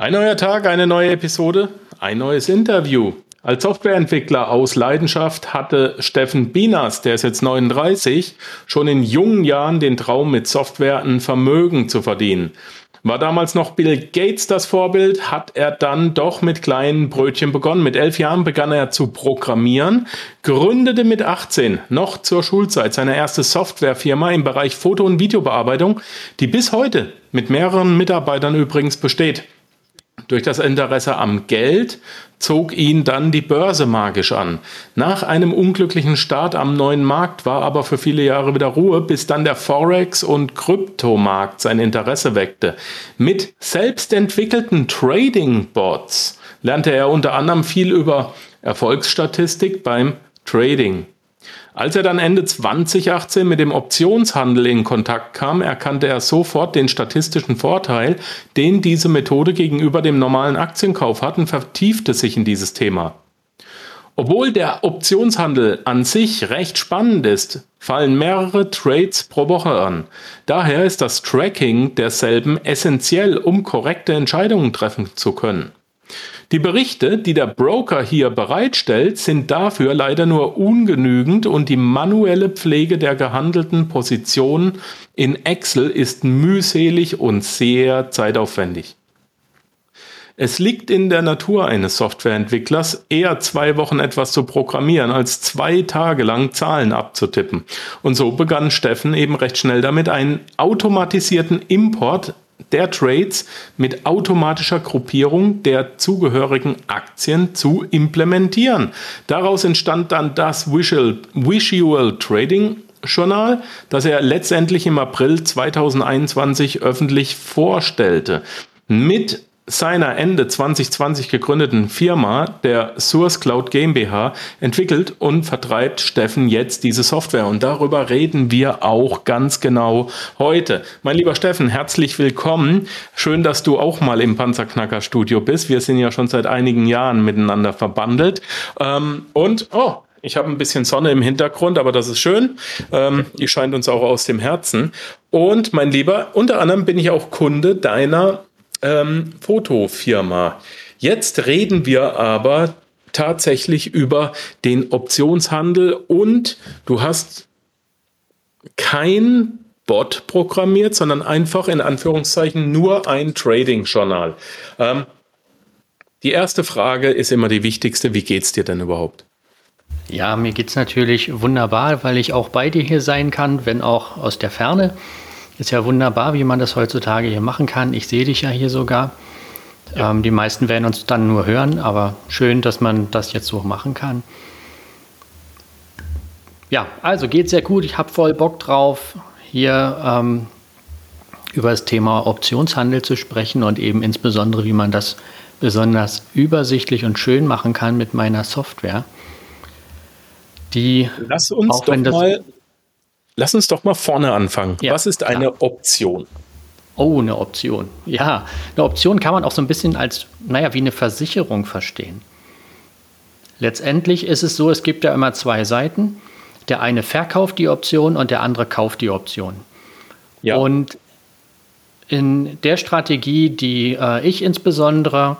Ein neuer Tag, eine neue Episode, ein neues Interview. Als Softwareentwickler aus Leidenschaft hatte Steffen Binas, der ist jetzt 39, schon in jungen Jahren den Traum, mit Software ein Vermögen zu verdienen. War damals noch Bill Gates das Vorbild, hat er dann doch mit kleinen Brötchen begonnen. Mit elf Jahren begann er zu programmieren, gründete mit 18 noch zur Schulzeit seine erste Softwarefirma im Bereich Foto- und Videobearbeitung, die bis heute mit mehreren Mitarbeitern übrigens besteht. Durch das Interesse am Geld zog ihn dann die Börse magisch an. Nach einem unglücklichen Start am neuen Markt war aber für viele Jahre wieder Ruhe, bis dann der Forex- und Kryptomarkt sein Interesse weckte. Mit selbstentwickelten Trading-Bots lernte er unter anderem viel über Erfolgsstatistik beim Trading. Als er dann Ende 2018 mit dem Optionshandel in Kontakt kam, erkannte er sofort den statistischen Vorteil, den diese Methode gegenüber dem normalen Aktienkauf hat und vertiefte sich in dieses Thema. Obwohl der Optionshandel an sich recht spannend ist, fallen mehrere Trades pro Woche an. Daher ist das Tracking derselben essentiell, um korrekte Entscheidungen treffen zu können. Die Berichte, die der Broker hier bereitstellt, sind dafür leider nur ungenügend und die manuelle Pflege der gehandelten Positionen in Excel ist mühselig und sehr zeitaufwendig. Es liegt in der Natur eines Softwareentwicklers, eher zwei Wochen etwas zu programmieren, als zwei Tage lang Zahlen abzutippen. Und so begann Steffen eben recht schnell damit, einen automatisierten Import der Trades mit automatischer Gruppierung der zugehörigen Aktien zu implementieren. Daraus entstand dann das Visual, Visual Trading Journal, das er letztendlich im April 2021 öffentlich vorstellte. Mit seiner Ende 2020 gegründeten Firma, der Source Cloud GmbH, entwickelt und vertreibt Steffen jetzt diese Software. Und darüber reden wir auch ganz genau heute. Mein lieber Steffen, herzlich willkommen. Schön, dass du auch mal im Panzerknacker Studio bist. Wir sind ja schon seit einigen Jahren miteinander verbandelt. Ähm, und, oh, ich habe ein bisschen Sonne im Hintergrund, aber das ist schön. Ähm, die scheint uns auch aus dem Herzen. Und mein Lieber, unter anderem bin ich auch Kunde deiner ähm, Fotofirma. Jetzt reden wir aber tatsächlich über den Optionshandel und du hast kein Bot programmiert, sondern einfach in Anführungszeichen nur ein Trading-Journal. Ähm, die erste Frage ist immer die wichtigste. Wie geht es dir denn überhaupt? Ja, mir geht es natürlich wunderbar, weil ich auch bei dir hier sein kann, wenn auch aus der Ferne. Ist ja wunderbar, wie man das heutzutage hier machen kann. Ich sehe dich ja hier sogar. Ja. Ähm, die meisten werden uns dann nur hören, aber schön, dass man das jetzt so machen kann. Ja, also geht sehr gut. Ich habe voll Bock drauf, hier ähm, über das Thema Optionshandel zu sprechen und eben insbesondere, wie man das besonders übersichtlich und schön machen kann mit meiner Software. Die Lass uns doch mal Lass uns doch mal vorne anfangen. Ja, Was ist eine klar. Option? Oh, eine Option. Ja, eine Option kann man auch so ein bisschen als, naja, wie eine Versicherung verstehen. Letztendlich ist es so, es gibt ja immer zwei Seiten. Der eine verkauft die Option und der andere kauft die Option. Ja. Und in der Strategie, die äh, ich insbesondere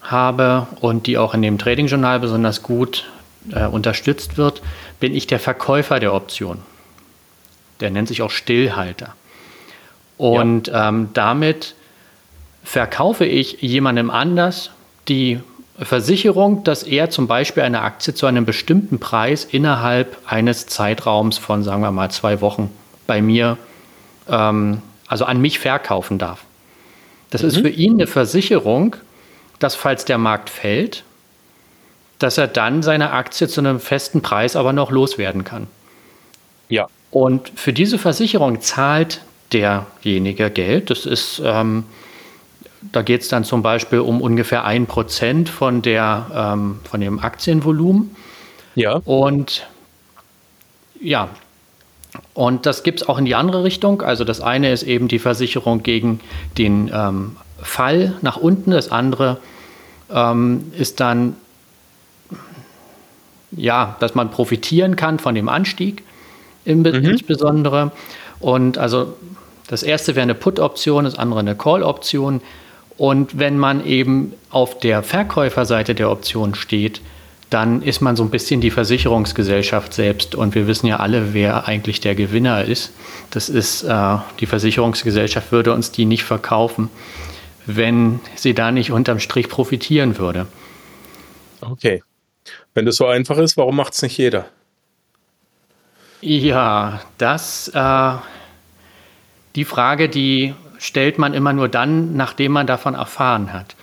habe und die auch in dem Trading-Journal besonders gut äh, unterstützt wird, bin ich der Verkäufer der Option. Der nennt sich auch Stillhalter. Und ja. ähm, damit verkaufe ich jemandem anders die Versicherung, dass er zum Beispiel eine Aktie zu einem bestimmten Preis innerhalb eines Zeitraums von, sagen wir mal, zwei Wochen bei mir, ähm, also an mich verkaufen darf. Das mhm. ist für ihn eine Versicherung, dass falls der Markt fällt, dass er dann seine Aktie zu einem festen Preis aber noch loswerden kann. Ja. Und für diese Versicherung zahlt derjenige Geld. Das ist, ähm, da geht es dann zum Beispiel um ungefähr ein Prozent von, ähm, von dem Aktienvolumen. Ja. Und ja, und das gibt es auch in die andere Richtung. Also das eine ist eben die Versicherung gegen den ähm, Fall nach unten. Das andere ähm, ist dann, ja, dass man profitieren kann von dem Anstieg mhm. insbesondere. Und also das erste wäre eine Put-Option, das andere eine Call-Option. Und wenn man eben auf der Verkäuferseite der Option steht, dann ist man so ein bisschen die Versicherungsgesellschaft selbst. Und wir wissen ja alle, wer eigentlich der Gewinner ist. Das ist äh, die Versicherungsgesellschaft würde uns die nicht verkaufen, wenn sie da nicht unterm Strich profitieren würde. Okay. Wenn das so einfach ist, warum macht es nicht jeder? Ja, das, äh, die Frage, die stellt man immer nur dann, nachdem man davon erfahren hat.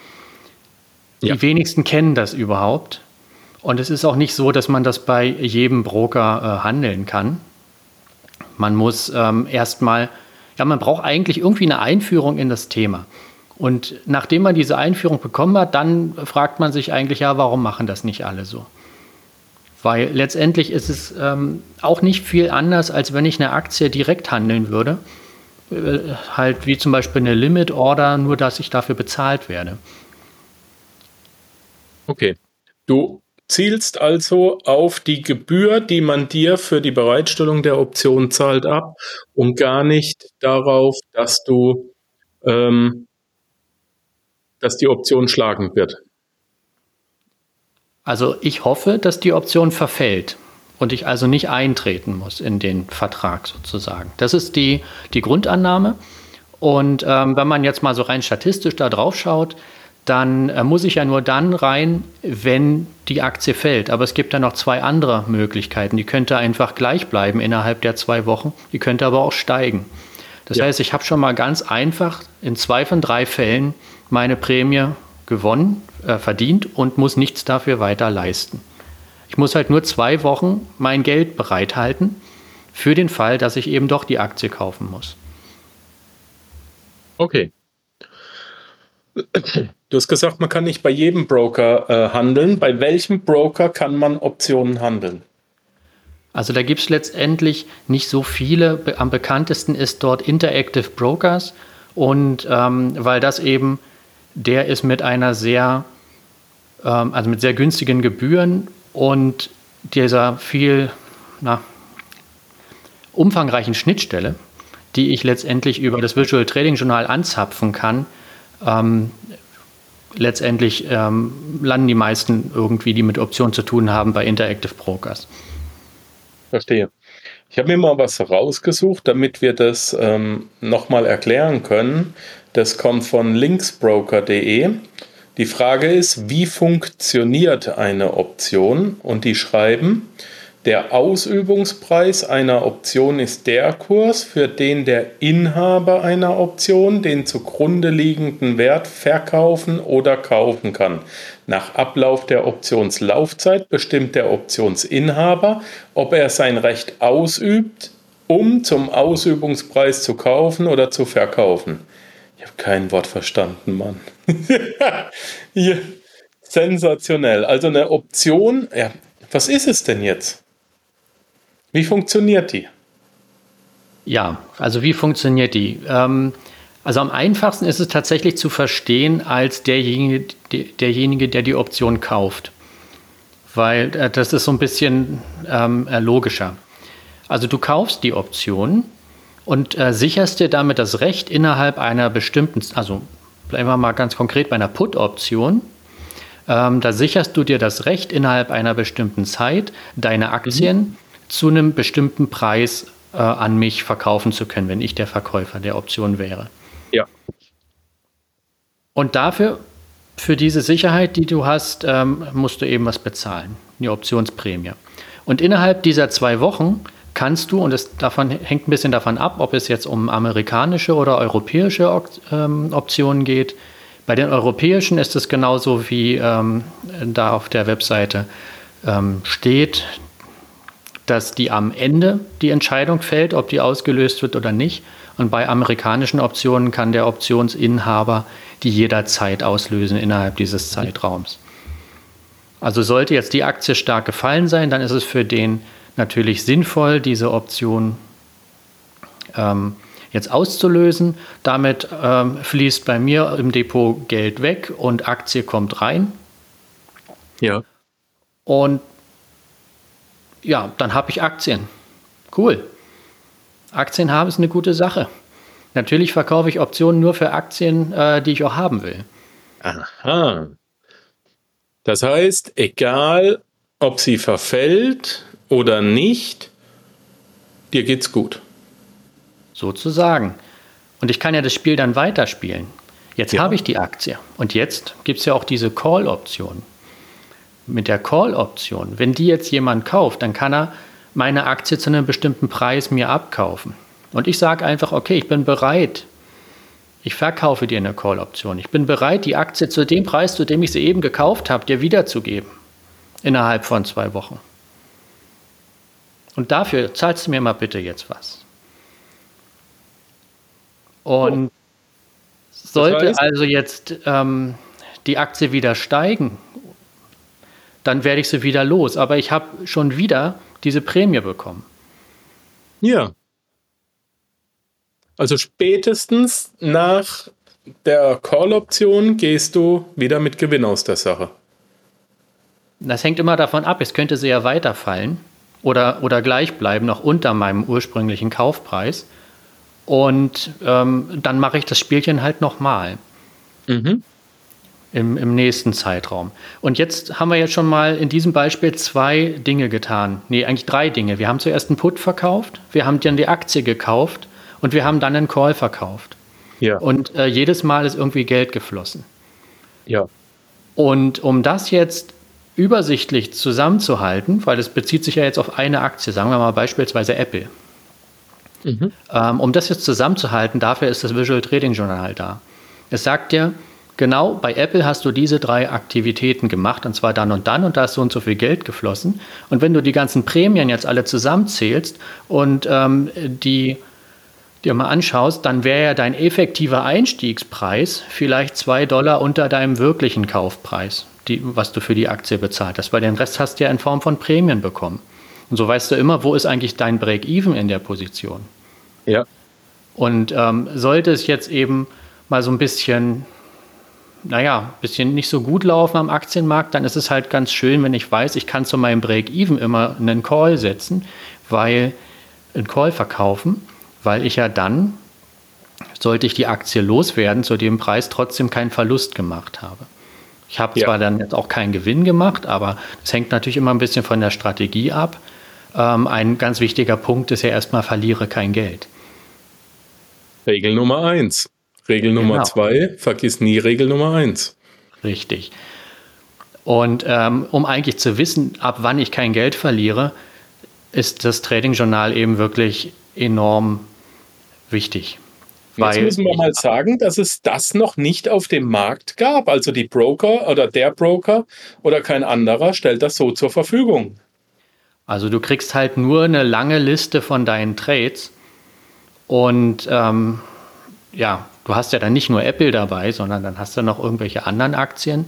Ja. Die wenigsten kennen das überhaupt. Und es ist auch nicht so, dass man das bei jedem Broker äh, handeln kann. Man muss ähm, erstmal, ja, man braucht eigentlich irgendwie eine Einführung in das Thema. Und nachdem man diese Einführung bekommen hat, dann fragt man sich eigentlich, ja, warum machen das nicht alle so? Weil letztendlich ist es ähm, auch nicht viel anders, als wenn ich eine Aktie direkt handeln würde. Äh, halt wie zum Beispiel eine Limit Order, nur dass ich dafür bezahlt werde. Okay. Du zielst also auf die Gebühr, die man dir für die Bereitstellung der Option zahlt, ab und gar nicht darauf, dass du, ähm, dass die Option schlagend wird. Also ich hoffe, dass die Option verfällt und ich also nicht eintreten muss in den Vertrag sozusagen. Das ist die, die Grundannahme. Und ähm, wenn man jetzt mal so rein statistisch da drauf schaut, dann äh, muss ich ja nur dann rein, wenn die Aktie fällt. Aber es gibt ja noch zwei andere Möglichkeiten. Die könnte einfach gleich bleiben innerhalb der zwei Wochen. Die könnte aber auch steigen. Das ja. heißt, ich habe schon mal ganz einfach in zwei von drei Fällen meine Prämie gewonnen, äh, verdient und muss nichts dafür weiter leisten. Ich muss halt nur zwei Wochen mein Geld bereithalten für den Fall, dass ich eben doch die Aktie kaufen muss. Okay. Du hast gesagt, man kann nicht bei jedem Broker äh, handeln. Bei welchem Broker kann man Optionen handeln? Also da gibt es letztendlich nicht so viele. Am bekanntesten ist dort Interactive Brokers. Und ähm, weil das eben, der ist mit einer sehr, ähm, also mit sehr günstigen Gebühren und dieser viel na, umfangreichen Schnittstelle, die ich letztendlich über das Visual Trading Journal anzapfen kann, ähm, letztendlich ähm, landen die meisten irgendwie, die mit Optionen zu tun haben, bei Interactive Brokers. Verstehe. Ich habe mir mal was rausgesucht, damit wir das ähm, nochmal erklären können. Das kommt von linksbroker.de. Die Frage ist, wie funktioniert eine Option? Und die schreiben, der Ausübungspreis einer Option ist der Kurs, für den der Inhaber einer Option den zugrunde liegenden Wert verkaufen oder kaufen kann. Nach Ablauf der Optionslaufzeit bestimmt der Optionsinhaber, ob er sein Recht ausübt, um zum Ausübungspreis zu kaufen oder zu verkaufen. Ich habe kein Wort verstanden, Mann. ja, sensationell. Also eine Option, ja, was ist es denn jetzt? Wie funktioniert die? Ja, also wie funktioniert die? Ähm, also am einfachsten ist es tatsächlich zu verstehen als derjenige, derjenige der die Option kauft. Weil äh, das ist so ein bisschen ähm, äh, logischer. Also du kaufst die Option und äh, sicherst dir damit das Recht innerhalb einer bestimmten, also bleiben wir mal ganz konkret bei einer Put-Option, ähm, da sicherst du dir das Recht innerhalb einer bestimmten Zeit, deine Aktien mhm zu einem bestimmten Preis äh, an mich verkaufen zu können, wenn ich der Verkäufer der Option wäre. Ja. Und dafür, für diese Sicherheit, die du hast, ähm, musst du eben was bezahlen, eine Optionsprämie. Und innerhalb dieser zwei Wochen kannst du, und es davon, hängt ein bisschen davon ab, ob es jetzt um amerikanische oder europäische ähm, Optionen geht. Bei den europäischen ist es genauso wie ähm, da auf der Webseite ähm, steht dass die am Ende die Entscheidung fällt, ob die ausgelöst wird oder nicht. Und bei amerikanischen Optionen kann der Optionsinhaber die jederzeit auslösen innerhalb dieses Zeitraums. Also sollte jetzt die Aktie stark gefallen sein, dann ist es für den natürlich sinnvoll, diese Option ähm, jetzt auszulösen. Damit ähm, fließt bei mir im Depot Geld weg und Aktie kommt rein. Ja. Und ja, dann habe ich Aktien. Cool. Aktien haben ist eine gute Sache. Natürlich verkaufe ich Optionen nur für Aktien, äh, die ich auch haben will. Aha. Das heißt, egal ob sie verfällt oder nicht, dir geht's gut. Sozusagen. Und ich kann ja das Spiel dann weiterspielen. Jetzt ja. habe ich die Aktie und jetzt gibt es ja auch diese Call-Option. Mit der Call-Option, wenn die jetzt jemand kauft, dann kann er meine Aktie zu einem bestimmten Preis mir abkaufen. Und ich sage einfach, okay, ich bin bereit. Ich verkaufe dir eine Call-Option. Ich bin bereit, die Aktie zu dem Preis, zu dem ich sie eben gekauft habe, dir wiederzugeben. Innerhalb von zwei Wochen. Und dafür zahlst du mir mal bitte jetzt was. Und oh. sollte heißt? also jetzt ähm, die Aktie wieder steigen, dann werde ich sie wieder los. Aber ich habe schon wieder diese Prämie bekommen. Ja. Also spätestens nach der Call-Option gehst du wieder mit Gewinn aus der Sache. Das hängt immer davon ab. Es könnte sehr weiterfallen oder, oder gleich bleiben, noch unter meinem ursprünglichen Kaufpreis. Und ähm, dann mache ich das Spielchen halt nochmal. Mhm. Im, Im nächsten Zeitraum. Und jetzt haben wir jetzt schon mal in diesem Beispiel zwei Dinge getan. Nee, eigentlich drei Dinge. Wir haben zuerst einen Put verkauft, wir haben dann die Aktie gekauft und wir haben dann einen Call verkauft. Ja. Und äh, jedes Mal ist irgendwie Geld geflossen. Ja. Und um das jetzt übersichtlich zusammenzuhalten, weil es bezieht sich ja jetzt auf eine Aktie, sagen wir mal beispielsweise Apple. Mhm. Ähm, um das jetzt zusammenzuhalten, dafür ist das Visual Trading Journal da. Es sagt dir, genau bei Apple hast du diese drei Aktivitäten gemacht und zwar dann und dann und da ist so und so viel Geld geflossen. Und wenn du die ganzen Prämien jetzt alle zusammenzählst und ähm, die dir mal anschaust, dann wäre ja dein effektiver Einstiegspreis vielleicht zwei Dollar unter deinem wirklichen Kaufpreis die, was du für die Aktie bezahlt hast, weil den Rest hast du ja in Form von Prämien bekommen. Und so weißt du immer, wo ist eigentlich dein Break-Even in der Position. Ja. Und ähm, sollte es jetzt eben mal so ein bisschen, naja, ein bisschen nicht so gut laufen am Aktienmarkt, dann ist es halt ganz schön, wenn ich weiß, ich kann zu meinem Break-Even immer einen Call setzen, weil einen Call verkaufen, weil ich ja dann, sollte ich die Aktie loswerden, zu dem Preis trotzdem keinen Verlust gemacht habe. Ich habe ja. zwar dann jetzt auch keinen Gewinn gemacht, aber das hängt natürlich immer ein bisschen von der Strategie ab. Ähm, ein ganz wichtiger Punkt ist ja erstmal, verliere kein Geld. Regel Nummer eins. Regel Nummer genau. zwei, vergiss nie Regel Nummer eins. Richtig. Und ähm, um eigentlich zu wissen, ab wann ich kein Geld verliere, ist das Trading-Journal eben wirklich enorm wichtig. Jetzt müssen wir mal sagen, dass es das noch nicht auf dem Markt gab. Also die Broker oder der Broker oder kein anderer stellt das so zur Verfügung. Also du kriegst halt nur eine lange Liste von deinen Trades und ähm, ja, du hast ja dann nicht nur Apple dabei, sondern dann hast du noch irgendwelche anderen Aktien.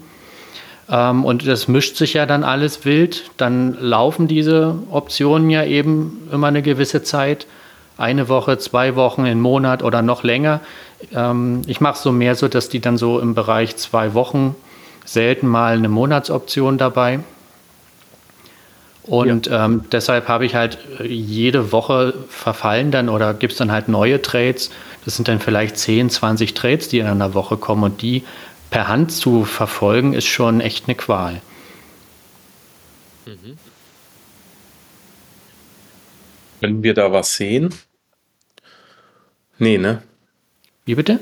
Ähm, und das mischt sich ja dann alles wild. Dann laufen diese Optionen ja eben immer eine gewisse Zeit eine Woche, zwei Wochen, einen Monat oder noch länger. Ähm, ich mache es so mehr so, dass die dann so im Bereich zwei Wochen, selten mal eine Monatsoption dabei. Und ja. ähm, deshalb habe ich halt äh, jede Woche verfallen dann oder gibt es dann halt neue Trades. Das sind dann vielleicht 10, 20 Trades, die in einer Woche kommen und die per Hand zu verfolgen, ist schon echt eine Qual. Mhm. Können wir da was sehen? Nee, ne? Wie bitte?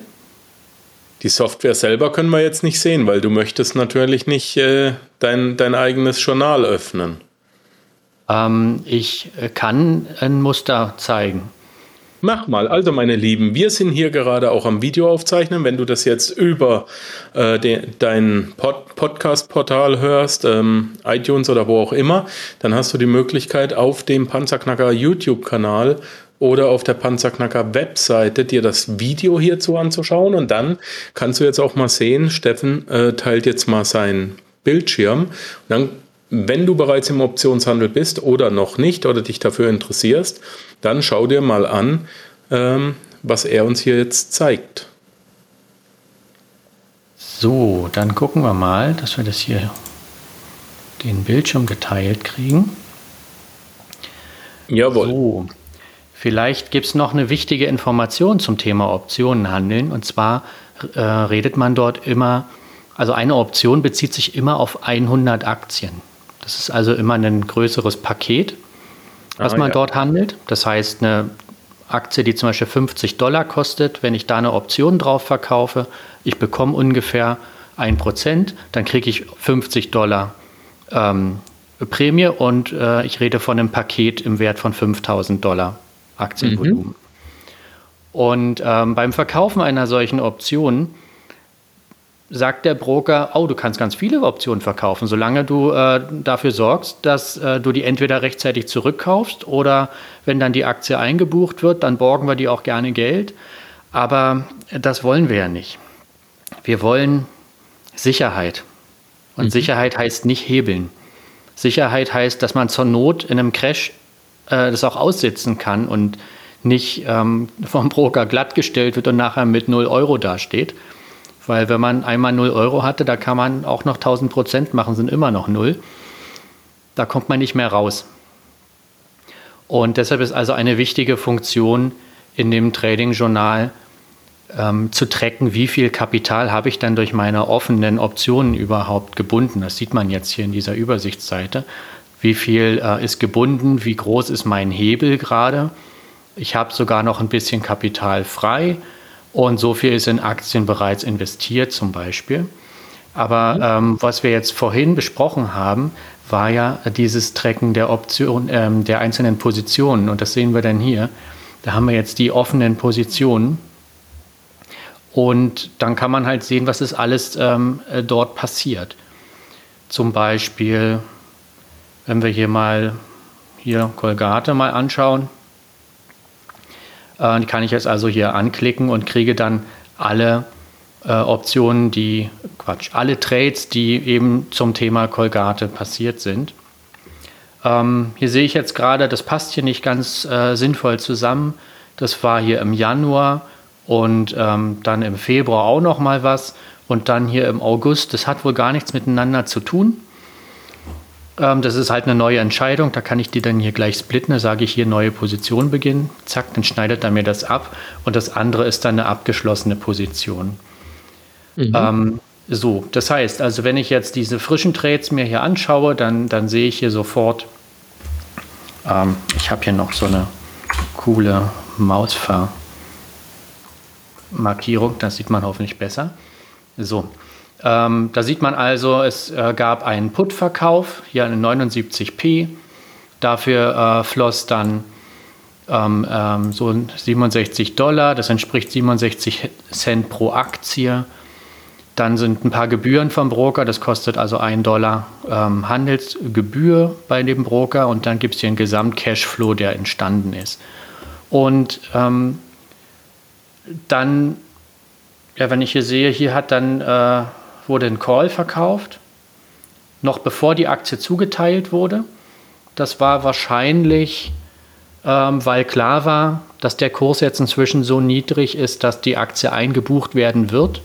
Die Software selber können wir jetzt nicht sehen, weil du möchtest natürlich nicht äh, dein, dein eigenes Journal öffnen. Ähm, ich äh, kann ein Muster zeigen. Mach mal. Also, meine Lieben, wir sind hier gerade auch am Video aufzeichnen. Wenn du das jetzt über äh, de, dein Pod Podcast-Portal hörst, ähm, iTunes oder wo auch immer, dann hast du die Möglichkeit, auf dem Panzerknacker YouTube-Kanal oder auf der Panzerknacker Webseite dir das Video hierzu anzuschauen und dann kannst du jetzt auch mal sehen, Steffen äh, teilt jetzt mal seinen Bildschirm und dann wenn du bereits im Optionshandel bist oder noch nicht oder dich dafür interessierst, dann schau dir mal an, ähm, was er uns hier jetzt zeigt. So, dann gucken wir mal, dass wir das hier den Bildschirm geteilt kriegen. Jawohl. So, Vielleicht gibt es noch eine wichtige Information zum Thema Optionen handeln. Und zwar äh, redet man dort immer, also eine Option bezieht sich immer auf 100 Aktien. Das ist also immer ein größeres Paket, was ah, man ja. dort handelt. Das heißt, eine Aktie, die zum Beispiel 50 Dollar kostet, wenn ich da eine Option drauf verkaufe, ich bekomme ungefähr 1%, dann kriege ich 50 Dollar ähm, Prämie und äh, ich rede von einem Paket im Wert von 5000 Dollar Aktienvolumen. Mhm. Und ähm, beim Verkaufen einer solchen Option sagt der Broker, oh, du kannst ganz viele Optionen verkaufen, solange du äh, dafür sorgst, dass äh, du die entweder rechtzeitig zurückkaufst oder wenn dann die Aktie eingebucht wird, dann borgen wir dir auch gerne Geld. Aber das wollen wir ja nicht. Wir wollen Sicherheit. Und mhm. Sicherheit heißt nicht hebeln. Sicherheit heißt, dass man zur Not in einem Crash äh, das auch aussitzen kann und nicht ähm, vom Broker glattgestellt wird und nachher mit 0 Euro dasteht. Weil wenn man einmal 0 Euro hatte, da kann man auch noch 1000 Prozent machen, sind immer noch 0. Da kommt man nicht mehr raus. Und deshalb ist also eine wichtige Funktion in dem Trading-Journal ähm, zu tracken, wie viel Kapital habe ich dann durch meine offenen Optionen überhaupt gebunden. Das sieht man jetzt hier in dieser Übersichtsseite. Wie viel äh, ist gebunden, wie groß ist mein Hebel gerade. Ich habe sogar noch ein bisschen Kapital frei und so viel ist in Aktien bereits investiert zum Beispiel. Aber mhm. ähm, was wir jetzt vorhin besprochen haben, war ja dieses Tracken der Option, ähm, der einzelnen Positionen. Und das sehen wir dann hier. Da haben wir jetzt die offenen Positionen und dann kann man halt sehen, was ist alles ähm, äh, dort passiert. Zum Beispiel, wenn wir hier mal hier Kolgate mal anschauen, äh, kann ich jetzt also hier anklicken und kriege dann alle äh, Optionen, die, Quatsch, alle Trades, die eben zum Thema Kolgate passiert sind. Ähm, hier sehe ich jetzt gerade, das passt hier nicht ganz äh, sinnvoll zusammen. Das war hier im Januar und ähm, dann im Februar auch noch mal was und dann hier im August. Das hat wohl gar nichts miteinander zu tun. Ähm, das ist halt eine neue Entscheidung. Da kann ich die dann hier gleich splitten. Da sage ich hier neue Position beginnen. Zack, dann schneidet er mir das ab. Und das andere ist dann eine abgeschlossene Position. Mhm. Ähm, so, das heißt, also wenn ich jetzt diese frischen Trades mir hier anschaue, dann, dann sehe ich hier sofort, ähm, ich habe hier noch so eine coole Mausver. Markierung, das sieht man hoffentlich besser. So, ähm, da sieht man also, es äh, gab einen Put-Verkauf, hier eine 79p. Dafür äh, floss dann ähm, ähm, so 67 Dollar, das entspricht 67 Cent pro Aktie. Dann sind ein paar Gebühren vom Broker, das kostet also 1 Dollar ähm, Handelsgebühr bei dem Broker und dann gibt es hier einen Gesamt-Cashflow, der entstanden ist. Und ähm, dann, ja, wenn ich hier sehe, hier hat dann, äh, wurde ein Call verkauft, noch bevor die Aktie zugeteilt wurde. Das war wahrscheinlich, ähm, weil klar war, dass der Kurs jetzt inzwischen so niedrig ist, dass die Aktie eingebucht werden wird.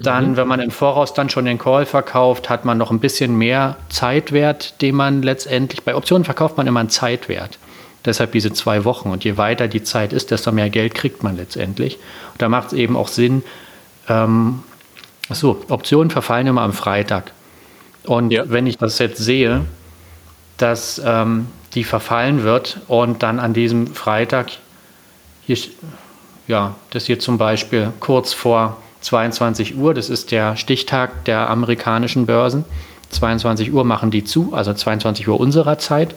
Dann, mhm. wenn man im Voraus dann schon den Call verkauft, hat man noch ein bisschen mehr Zeitwert, den man letztendlich, bei Optionen verkauft man immer einen Zeitwert. Deshalb diese zwei Wochen. Und je weiter die Zeit ist, desto mehr Geld kriegt man letztendlich. Und da macht es eben auch Sinn, ähm, achso, Optionen verfallen immer am Freitag. Und ja. wenn ich das jetzt sehe, dass ähm, die verfallen wird und dann an diesem Freitag, hier, ja, das hier zum Beispiel kurz vor 22 Uhr, das ist der Stichtag der amerikanischen Börsen, 22 Uhr machen die zu, also 22 Uhr unserer Zeit.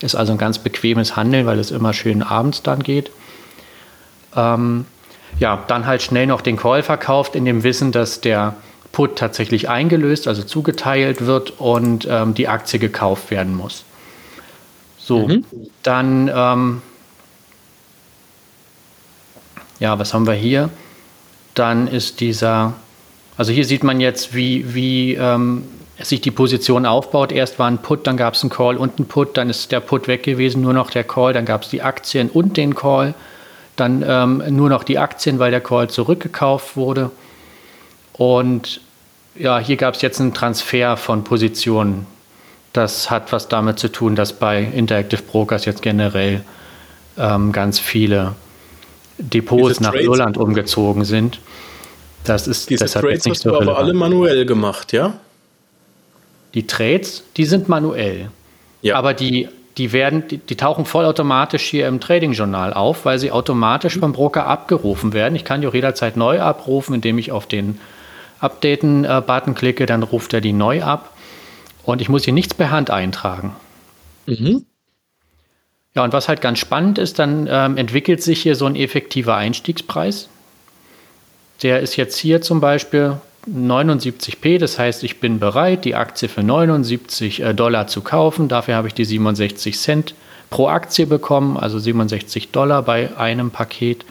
Ist also ein ganz bequemes Handeln, weil es immer schön abends dann geht. Ähm, ja, dann halt schnell noch den Call verkauft, in dem Wissen, dass der Put tatsächlich eingelöst, also zugeteilt wird und ähm, die Aktie gekauft werden muss. So, mhm. dann, ähm, ja, was haben wir hier? Dann ist dieser, also hier sieht man jetzt, wie, wie ähm, sich die Position aufbaut. Erst war ein Put, dann gab es einen Call und einen Put, dann ist der Put weg gewesen, nur noch der Call, dann gab es die Aktien und den Call, dann ähm, nur noch die Aktien, weil der Call zurückgekauft wurde. Und ja, hier gab es jetzt einen Transfer von Positionen. Das hat was damit zu tun, dass bei Interactive Brokers jetzt generell ähm, ganz viele Depots nach Trades, Irland umgezogen sind. Das ist diese deshalb Trades jetzt nicht hast so du aber alle manuell gemacht, ja? Die Trades, die sind manuell. Ja. Aber die, die werden, die, die tauchen vollautomatisch hier im Trading-Journal auf, weil sie automatisch beim Broker abgerufen werden. Ich kann die auch jederzeit neu abrufen, indem ich auf den Updaten-Button klicke, dann ruft er die neu ab. Und ich muss hier nichts per Hand eintragen. Mhm. Ja, und was halt ganz spannend ist, dann ähm, entwickelt sich hier so ein effektiver Einstiegspreis. Der ist jetzt hier zum Beispiel 79p, das heißt, ich bin bereit, die Aktie für 79 äh, Dollar zu kaufen. Dafür habe ich die 67 Cent pro Aktie bekommen, also 67 Dollar bei einem Paket.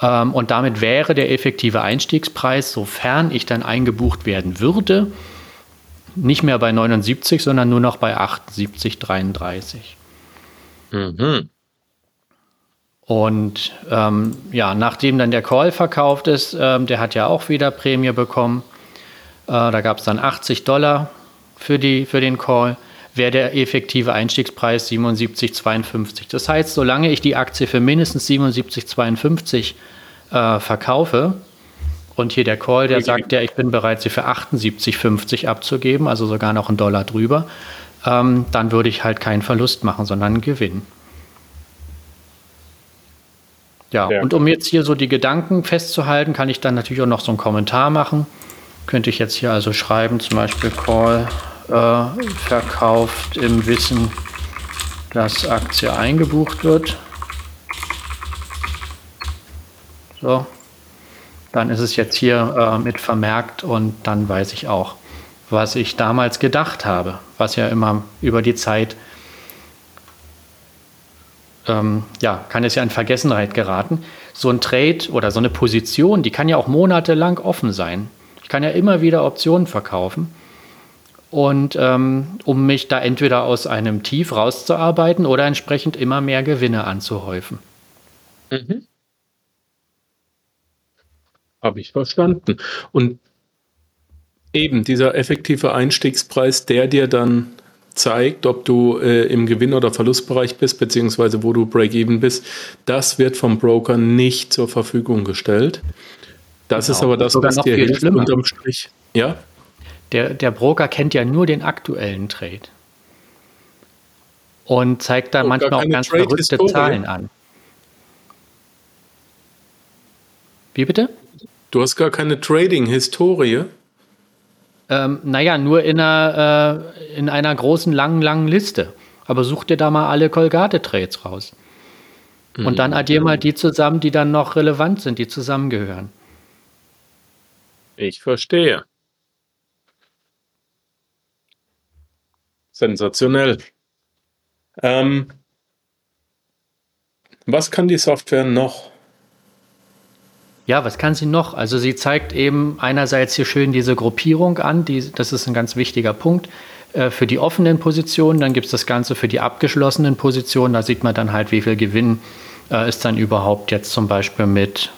Ähm, und damit wäre der effektive Einstiegspreis, sofern ich dann eingebucht werden würde, nicht mehr bei 79, sondern nur noch bei 78,33. Mhm. Und ähm, ja, nachdem dann der Call verkauft ist, ähm, der hat ja auch wieder Prämie bekommen. Äh, da gab es dann 80 Dollar für, die, für den Call. Wäre der effektive Einstiegspreis 77,52. Das heißt, solange ich die Aktie für mindestens 77,52 äh, verkaufe, und hier der Call, der sagt ja, ich bin bereit, sie für 78,50 abzugeben, also sogar noch einen Dollar drüber, ähm, dann würde ich halt keinen Verlust machen, sondern einen Gewinn. Ja, ja, und um jetzt hier so die Gedanken festzuhalten, kann ich dann natürlich auch noch so einen Kommentar machen. Könnte ich jetzt hier also schreiben, zum Beispiel Call äh, verkauft im Wissen, dass Aktie eingebucht wird. So, dann ist es jetzt hier äh, mit vermerkt und dann weiß ich auch, was ich damals gedacht habe, was ja immer über die Zeit, ähm, ja, kann es ja in Vergessenheit geraten. So ein Trade oder so eine Position, die kann ja auch monatelang offen sein. Ich kann ja immer wieder Optionen verkaufen. Und ähm, um mich da entweder aus einem Tief rauszuarbeiten oder entsprechend immer mehr Gewinne anzuhäufen. Mhm. Habe ich verstanden. Und eben dieser effektive Einstiegspreis, der dir dann zeigt, ob du äh, im Gewinn- oder Verlustbereich bist, beziehungsweise wo du Break-Even bist, das wird vom Broker nicht zur Verfügung gestellt. Das genau. ist aber das, was dir hilft schlimmer. unterm Strich. Ja? Der, der Broker kennt ja nur den aktuellen Trade und zeigt dann manchmal auch ganz verrückte Zahlen an. Wie bitte? Du hast gar keine Trading-Historie? Ähm, naja, nur in einer, äh, in einer großen, langen, langen Liste. Aber such dir da mal alle Colgate-Trades raus. Und mhm. dann addier mal die zusammen, die dann noch relevant sind, die zusammengehören. Ich verstehe. Sensationell. Ähm, was kann die Software noch? Ja, was kann sie noch? Also sie zeigt eben einerseits hier schön diese Gruppierung an, die, das ist ein ganz wichtiger Punkt äh, für die offenen Positionen. Dann gibt es das Ganze für die abgeschlossenen Positionen. Da sieht man dann halt, wie viel Gewinn äh, ist dann überhaupt jetzt zum Beispiel mit,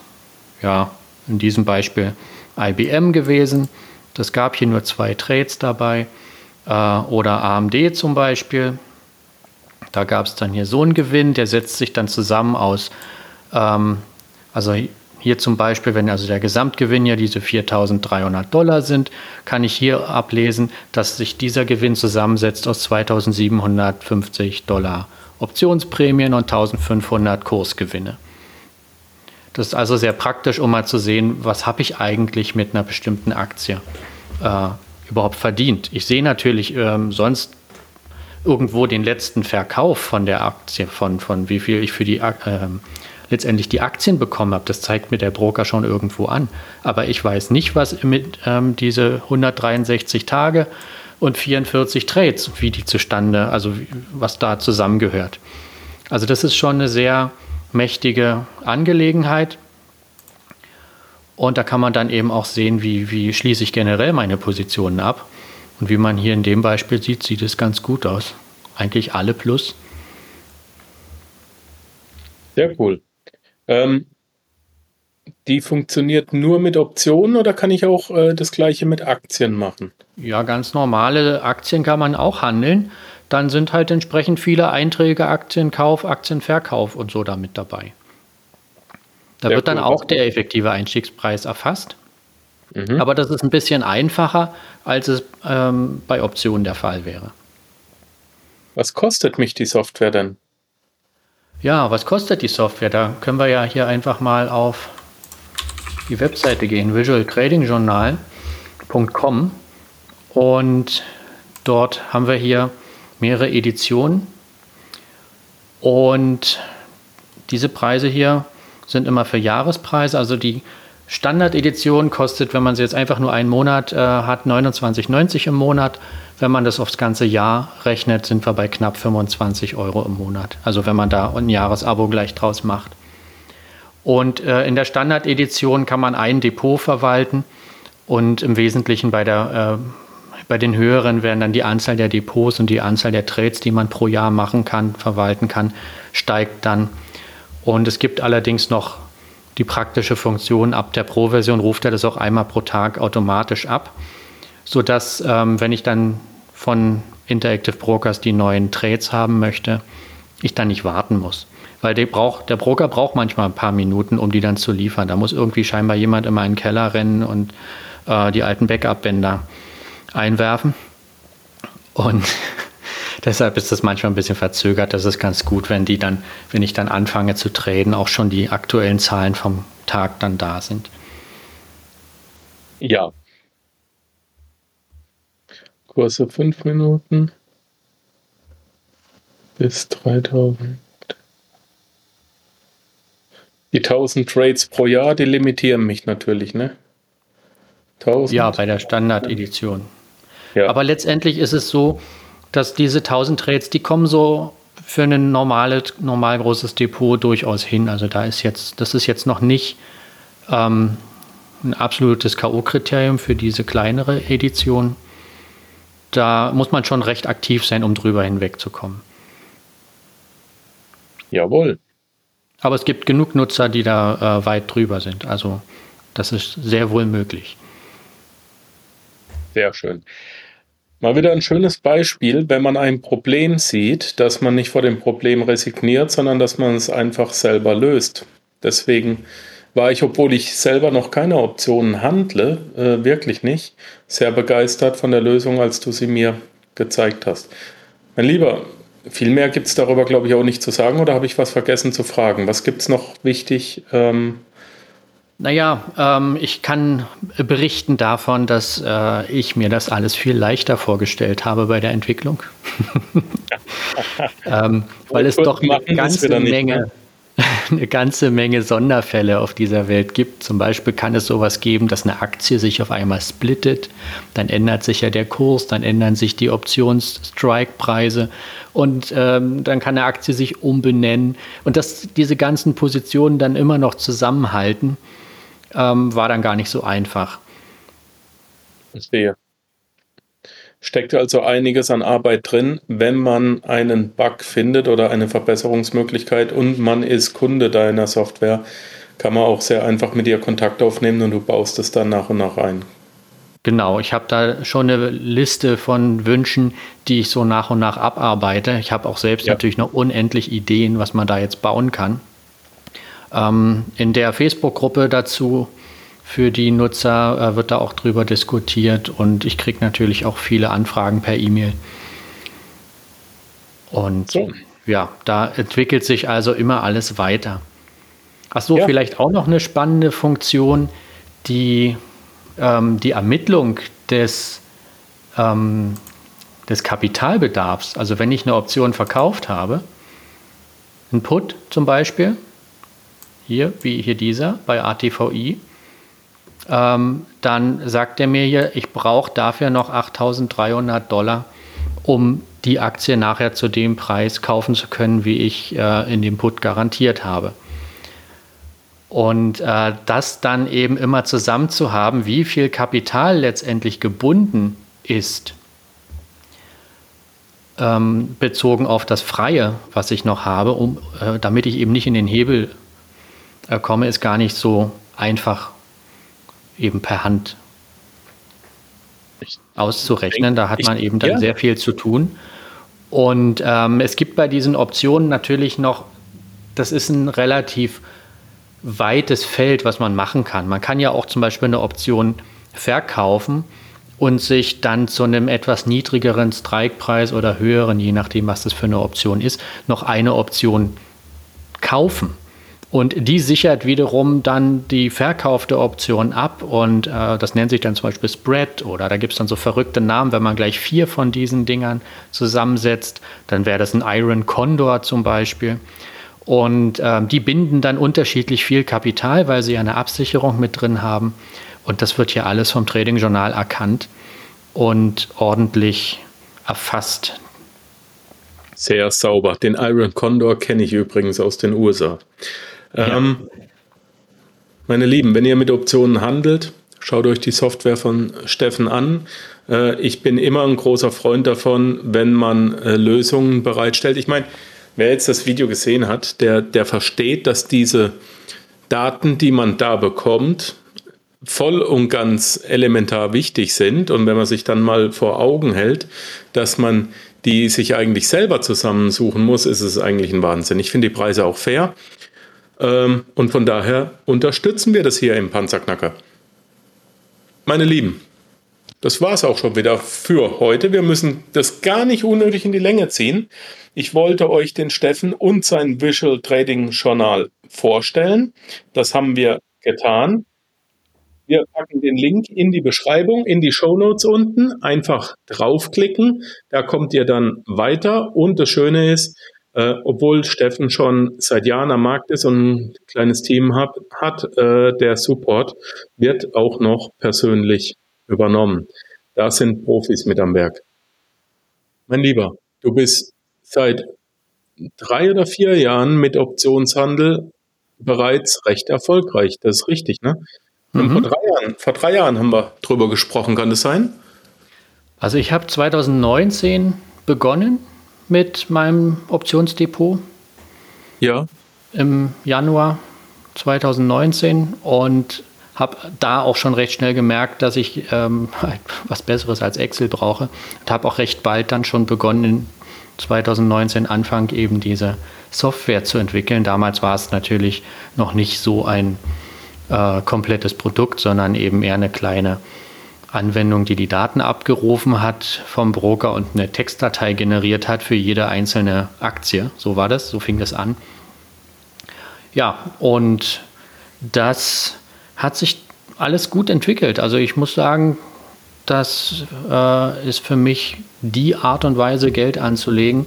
ja, in diesem Beispiel IBM gewesen. Das gab hier nur zwei Trades dabei. Äh, oder AMD zum Beispiel. Da gab es dann hier so einen Gewinn, der setzt sich dann zusammen aus, ähm, also hier zum Beispiel, wenn also der Gesamtgewinn ja diese 4.300 Dollar sind, kann ich hier ablesen, dass sich dieser Gewinn zusammensetzt aus 2.750 Dollar Optionsprämien und 1.500 Kursgewinne. Das ist also sehr praktisch, um mal zu sehen, was habe ich eigentlich mit einer bestimmten Aktie äh, überhaupt verdient. Ich sehe natürlich ähm, sonst irgendwo den letzten Verkauf von der Aktie, von, von wie viel ich für die äh, letztendlich die Aktien bekommen habe, das zeigt mir der Broker schon irgendwo an. Aber ich weiß nicht, was mit ähm, diese 163 Tage und 44 Trades, wie die zustande, also was da zusammengehört. Also das ist schon eine sehr mächtige Angelegenheit. Und da kann man dann eben auch sehen, wie, wie schließe ich generell meine Positionen ab. Und wie man hier in dem Beispiel sieht, sieht es ganz gut aus. Eigentlich alle plus. Sehr cool. Ähm, die funktioniert nur mit Optionen oder kann ich auch äh, das gleiche mit Aktien machen? Ja, ganz normale Aktien kann man auch handeln. dann sind halt entsprechend viele Einträge, Aktienkauf, Aktienverkauf und so damit dabei. Da Sehr wird dann cool. auch der effektive Einstiegspreis erfasst. Mhm. Aber das ist ein bisschen einfacher, als es ähm, bei Optionen der Fall wäre. Was kostet mich die Software denn? Ja, was kostet die Software? Da können wir ja hier einfach mal auf die Webseite gehen, visualtradingjournal.com und dort haben wir hier mehrere Editionen. Und diese Preise hier sind immer für Jahrespreise, also die Standard-Edition kostet, wenn man sie jetzt einfach nur einen Monat äh, hat, 29,90 im Monat. Wenn man das aufs ganze Jahr rechnet, sind wir bei knapp 25 Euro im Monat. Also wenn man da ein Jahresabo gleich draus macht. Und äh, in der Standard-Edition kann man ein Depot verwalten und im Wesentlichen bei, der, äh, bei den höheren werden dann die Anzahl der Depots und die Anzahl der Trades, die man pro Jahr machen kann, verwalten kann, steigt dann. Und es gibt allerdings noch die praktische Funktion, ab der Pro-Version ruft er das auch einmal pro Tag automatisch ab, sodass, ähm, wenn ich dann von Interactive Brokers die neuen Trades haben möchte, ich dann nicht warten muss. Weil der, braucht, der Broker braucht manchmal ein paar Minuten, um die dann zu liefern. Da muss irgendwie scheinbar jemand in meinen Keller rennen und äh, die alten Backup-Bänder einwerfen. Und Deshalb ist das manchmal ein bisschen verzögert. Das ist ganz gut, wenn die dann, wenn ich dann anfange zu traden, auch schon die aktuellen Zahlen vom Tag dann da sind. Ja. Kurse 5 Minuten bis 3000. Die 1000 Trades pro Jahr, die limitieren mich natürlich, ne? 1000. Ja, bei der Standard-Edition. Ja. Aber letztendlich ist es so, dass diese 1000 Trades, die kommen so für ein normales, normal großes Depot durchaus hin. Also da ist jetzt, das ist jetzt noch nicht ähm, ein absolutes K.O.-Kriterium für diese kleinere Edition. Da muss man schon recht aktiv sein, um drüber hinwegzukommen. Jawohl. Aber es gibt genug Nutzer, die da äh, weit drüber sind. Also das ist sehr wohl möglich. Sehr schön. Mal wieder ein schönes Beispiel, wenn man ein Problem sieht, dass man nicht vor dem Problem resigniert, sondern dass man es einfach selber löst. Deswegen war ich, obwohl ich selber noch keine Optionen handle, äh, wirklich nicht, sehr begeistert von der Lösung, als du sie mir gezeigt hast. Mein Lieber, viel mehr gibt es darüber, glaube ich, auch nicht zu sagen oder habe ich was vergessen zu fragen? Was gibt es noch wichtig ähm, naja, ähm, ich kann berichten davon, dass äh, ich mir das alles viel leichter vorgestellt habe bei der Entwicklung. ähm, weil es doch eine ganze Menge, eine ganze Menge Sonderfälle auf dieser Welt gibt. Zum Beispiel kann es sowas geben, dass eine Aktie sich auf einmal splittet. Dann ändert sich ja der Kurs, dann ändern sich die Options-Strike-Preise und ähm, dann kann eine Aktie sich umbenennen. Und dass diese ganzen Positionen dann immer noch zusammenhalten ähm, war dann gar nicht so einfach. Verstehe. Steckt also einiges an Arbeit drin, wenn man einen Bug findet oder eine Verbesserungsmöglichkeit und man ist Kunde deiner Software, kann man auch sehr einfach mit dir Kontakt aufnehmen und du baust es dann nach und nach ein. Genau, ich habe da schon eine Liste von Wünschen, die ich so nach und nach abarbeite. Ich habe auch selbst ja. natürlich noch unendlich Ideen, was man da jetzt bauen kann. Ähm, in der Facebook-Gruppe dazu für die Nutzer äh, wird da auch drüber diskutiert und ich kriege natürlich auch viele Anfragen per E-Mail. Und so. ja, da entwickelt sich also immer alles weiter. Achso, ja. vielleicht auch noch eine spannende Funktion, die ähm, die Ermittlung des, ähm, des Kapitalbedarfs. Also wenn ich eine Option verkauft habe, ein Put zum Beispiel, hier, wie hier dieser bei ATVI, ähm, dann sagt er mir hier, ich brauche dafür noch 8.300 Dollar, um die Aktie nachher zu dem Preis kaufen zu können, wie ich äh, in dem Put garantiert habe. Und äh, das dann eben immer zusammen zu haben, wie viel Kapital letztendlich gebunden ist, ähm, bezogen auf das Freie, was ich noch habe, um, äh, damit ich eben nicht in den Hebel komme, ist gar nicht so einfach eben per Hand auszurechnen. Da hat man eben dann sehr viel zu tun. Und ähm, es gibt bei diesen Optionen natürlich noch, das ist ein relativ weites Feld, was man machen kann. Man kann ja auch zum Beispiel eine Option verkaufen und sich dann zu einem etwas niedrigeren Strikepreis oder höheren, je nachdem, was das für eine Option ist, noch eine Option kaufen. Und die sichert wiederum dann die verkaufte Option ab und äh, das nennt sich dann zum Beispiel Spread oder da gibt es dann so verrückte Namen, wenn man gleich vier von diesen Dingern zusammensetzt, dann wäre das ein Iron Condor zum Beispiel. Und äh, die binden dann unterschiedlich viel Kapital, weil sie eine Absicherung mit drin haben. Und das wird hier alles vom Trading Journal erkannt und ordentlich erfasst. Sehr sauber. Den Iron Condor kenne ich übrigens aus den USA. Ähm, meine Lieben, wenn ihr mit Optionen handelt, schaut euch die Software von Steffen an. Äh, ich bin immer ein großer Freund davon, wenn man äh, Lösungen bereitstellt. Ich meine, wer jetzt das Video gesehen hat, der, der versteht, dass diese Daten, die man da bekommt, voll und ganz elementar wichtig sind. Und wenn man sich dann mal vor Augen hält, dass man die sich eigentlich selber zusammensuchen muss, ist es eigentlich ein Wahnsinn. Ich finde die Preise auch fair. Ähm, und von daher unterstützen wir das hier im Panzerknacker. Meine Lieben, das war es auch schon wieder für heute. Wir müssen das gar nicht unnötig in die Länge ziehen. Ich wollte euch den Steffen und sein Visual Trading Journal vorstellen. Das haben wir getan. Wir packen den Link in die Beschreibung, in die Show Notes unten. Einfach draufklicken. Da kommt ihr dann weiter. Und das Schöne ist, äh, obwohl Steffen schon seit Jahren am Markt ist und ein kleines Team hat, hat äh, der Support wird auch noch persönlich übernommen. Da sind Profis mit am Werk. Mein Lieber, du bist seit drei oder vier Jahren mit Optionshandel bereits recht erfolgreich. Das ist richtig, ne? Mhm. Vor, drei Jahren, vor drei Jahren haben wir drüber gesprochen, kann das sein? Also ich habe 2019 begonnen mit meinem Optionsdepot. Ja. Im Januar 2019 und habe da auch schon recht schnell gemerkt, dass ich ähm, was Besseres als Excel brauche und habe auch recht bald dann schon begonnen, 2019 Anfang eben diese Software zu entwickeln. Damals war es natürlich noch nicht so ein äh, komplettes Produkt, sondern eben eher eine kleine Anwendung, die die Daten abgerufen hat vom Broker und eine Textdatei generiert hat für jede einzelne Aktie. So war das, so fing das an. Ja, und das hat sich alles gut entwickelt. Also ich muss sagen, das äh, ist für mich die Art und Weise, Geld anzulegen,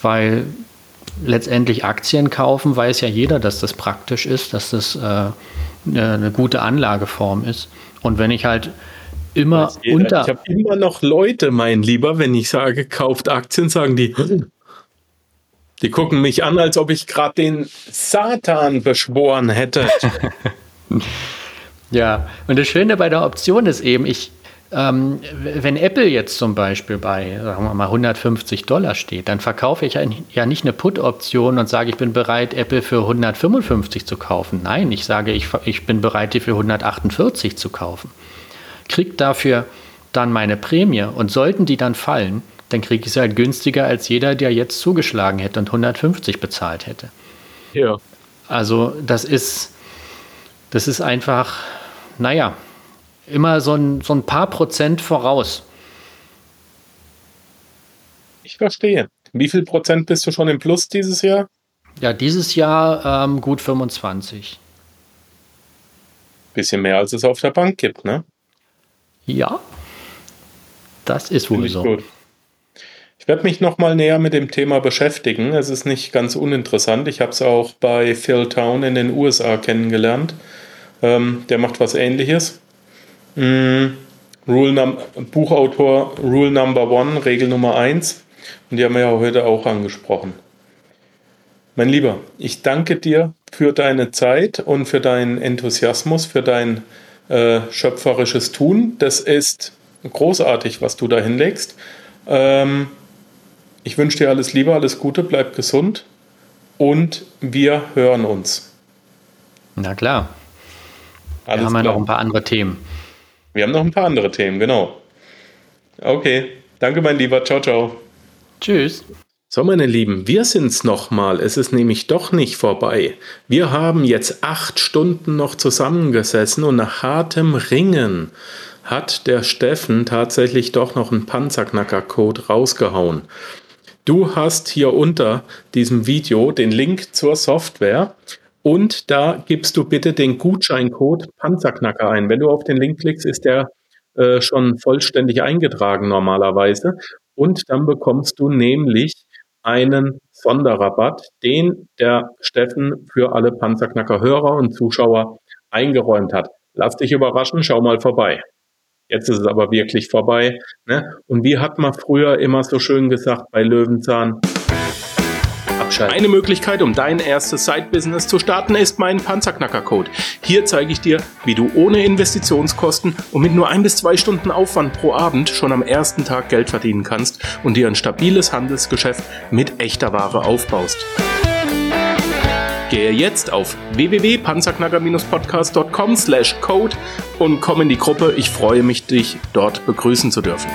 weil letztendlich Aktien kaufen, weiß ja jeder, dass das praktisch ist, dass das äh, eine gute Anlageform ist. Und wenn ich halt immer unter. Ich habe immer noch Leute, mein Lieber, wenn ich sage, kauft Aktien, sagen die, die gucken mich an, als ob ich gerade den Satan beschworen hätte. ja, und das Schöne bei der Option ist eben, ich, ähm, wenn Apple jetzt zum Beispiel bei, sagen wir mal, 150 Dollar steht, dann verkaufe ich ja nicht eine Put-Option und sage, ich bin bereit, Apple für 155 zu kaufen. Nein, ich sage, ich, ich bin bereit, die für 148 zu kaufen kriege dafür dann meine Prämie und sollten die dann fallen, dann kriege ich sie halt günstiger als jeder, der jetzt zugeschlagen hätte und 150 bezahlt hätte. Ja. Also das ist, das ist einfach, naja, immer so ein, so ein paar Prozent voraus. Ich verstehe. Wie viel Prozent bist du schon im Plus dieses Jahr? Ja, dieses Jahr ähm, gut 25. Bisschen mehr, als es auf der Bank gibt, ne? Ja, das ist wohl so. Gut. Ich werde mich nochmal näher mit dem Thema beschäftigen. Es ist nicht ganz uninteressant. Ich habe es auch bei Phil Town in den USA kennengelernt. Ähm, der macht was ähnliches. Mm, Rule Buchautor Rule Number One, Regel Nummer 1. Und die haben wir ja heute auch angesprochen. Mein Lieber, ich danke dir für deine Zeit und für deinen Enthusiasmus, für dein äh, schöpferisches Tun. Das ist großartig, was du da hinlegst. Ähm, ich wünsche dir alles Liebe, alles Gute, bleib gesund und wir hören uns. Na klar. Alles wir haben ja noch ein paar andere Themen. Wir haben noch ein paar andere Themen, genau. Okay. Danke, mein Lieber. Ciao, ciao. Tschüss. So, meine Lieben, wir sind's nochmal. Es ist nämlich doch nicht vorbei. Wir haben jetzt acht Stunden noch zusammengesessen und nach hartem Ringen hat der Steffen tatsächlich doch noch einen Panzerknacker-Code rausgehauen. Du hast hier unter diesem Video den Link zur Software und da gibst du bitte den Gutscheincode Panzerknacker ein. Wenn du auf den Link klickst, ist der äh, schon vollständig eingetragen normalerweise. Und dann bekommst du nämlich einen Sonderrabatt, den der Steffen für alle Panzerknacker-Hörer und Zuschauer eingeräumt hat. Lass dich überraschen, schau mal vorbei. Jetzt ist es aber wirklich vorbei. Ne? Und wie hat man früher immer so schön gesagt bei Löwenzahn? Abschalten. Eine Möglichkeit, um dein erstes Side-Business zu starten, ist mein Panzerknacker-Code. Hier zeige ich dir, wie du ohne Investitionskosten und mit nur ein bis zwei Stunden Aufwand pro Abend schon am ersten Tag Geld verdienen kannst und dir ein stabiles Handelsgeschäft mit echter Ware aufbaust. Gehe jetzt auf www.panzerknacker-podcast.com slash code und komm in die Gruppe. Ich freue mich, dich dort begrüßen zu dürfen.